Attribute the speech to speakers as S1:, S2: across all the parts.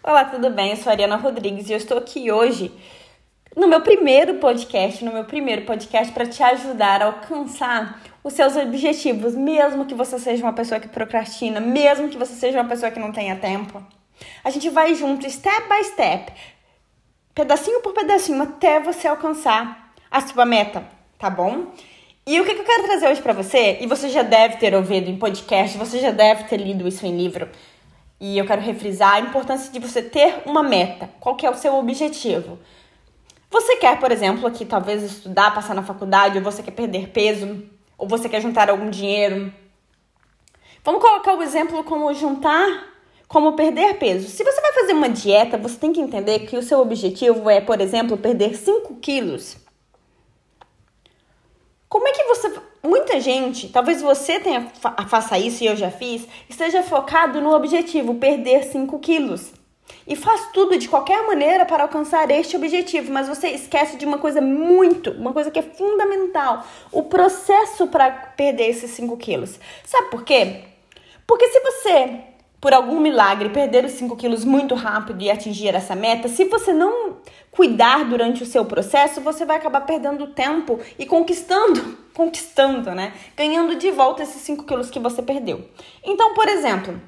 S1: Olá, tudo bem? Eu sou a Ariana Rodrigues e eu estou aqui hoje no meu primeiro podcast, no meu primeiro podcast para te ajudar a alcançar os seus objetivos, mesmo que você seja uma pessoa que procrastina, mesmo que você seja uma pessoa que não tenha tempo. A gente vai junto, step by step, pedacinho por pedacinho, até você alcançar a sua meta, tá bom? E o que eu quero trazer hoje para você, e você já deve ter ouvido em podcast, você já deve ter lido isso em livro, e eu quero refrisar a importância de você ter uma meta. Qual que é o seu objetivo? Você quer, por exemplo, aqui talvez estudar, passar na faculdade, ou você quer perder peso, ou você quer juntar algum dinheiro. Vamos colocar o exemplo como juntar, como perder peso. Se você vai fazer uma dieta, você tem que entender que o seu objetivo é, por exemplo, perder 5 quilos. Como é que você muita gente, talvez você tenha, faça isso e eu já fiz, esteja focado no objetivo, perder 5 quilos. E faz tudo de qualquer maneira para alcançar este objetivo, mas você esquece de uma coisa muito, uma coisa que é fundamental: o processo para perder esses 5 quilos. Sabe por quê? Porque se você por algum milagre, perder os 5 quilos muito rápido e atingir essa meta, se você não cuidar durante o seu processo, você vai acabar perdendo tempo e conquistando, conquistando, né? Ganhando de volta esses 5 quilos que você perdeu. Então, por exemplo,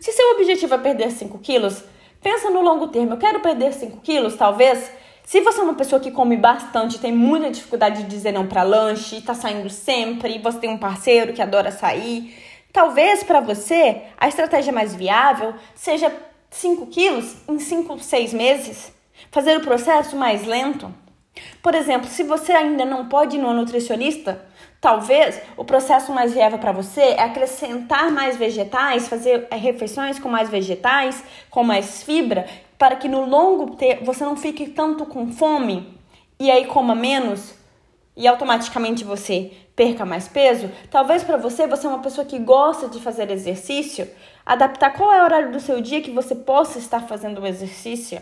S1: se seu objetivo é perder 5 quilos, pensa no longo termo. Eu quero perder 5 quilos, talvez. Se você é uma pessoa que come bastante, tem muita dificuldade de dizer não para lanche, tá saindo sempre, você tem um parceiro que adora sair, Talvez para você a estratégia mais viável seja 5 quilos em 5, 6 meses, fazer o processo mais lento. Por exemplo, se você ainda não pode ir no nutricionista, talvez o processo mais viável para você é acrescentar mais vegetais, fazer é, refeições com mais vegetais, com mais fibra, para que no longo tempo você não fique tanto com fome e aí coma menos e automaticamente você perca mais peso, talvez para você você é uma pessoa que gosta de fazer exercício, adaptar qual é o horário do seu dia que você possa estar fazendo o exercício.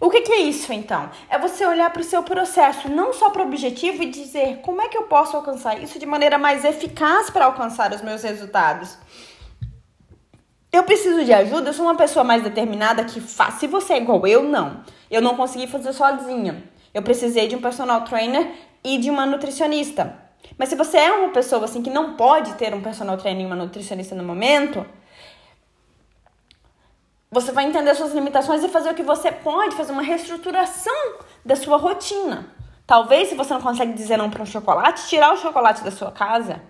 S1: O que, que é isso então? É você olhar para o seu processo, não só para o objetivo e dizer como é que eu posso alcançar isso de maneira mais eficaz para alcançar os meus resultados. Eu preciso de ajuda, eu sou uma pessoa mais determinada que faz. Se você é igual eu, não. Eu não consegui fazer sozinha. Eu precisei de um personal trainer e de uma nutricionista. Mas se você é uma pessoa assim que não pode ter um personal trainer e uma nutricionista no momento, você vai entender suas limitações e fazer o que você pode, fazer uma reestruturação da sua rotina. Talvez, se você não consegue dizer não para um chocolate, tirar o chocolate da sua casa.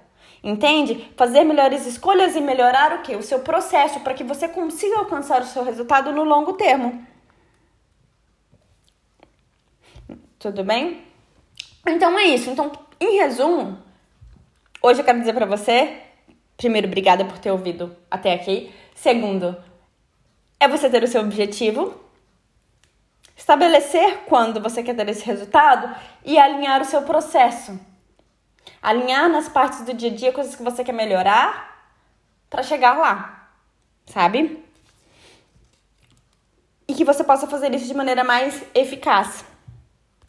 S1: Entende? Fazer melhores escolhas e melhorar o que? O seu processo para que você consiga alcançar o seu resultado no longo termo. Tudo bem? Então é isso. Então, em resumo, hoje eu quero dizer para você, primeiro, obrigada por ter ouvido até aqui. Segundo, é você ter o seu objetivo, estabelecer quando você quer ter esse resultado e alinhar o seu processo. Alinhar nas partes do dia a dia coisas que você quer melhorar para chegar lá, sabe? E que você possa fazer isso de maneira mais eficaz.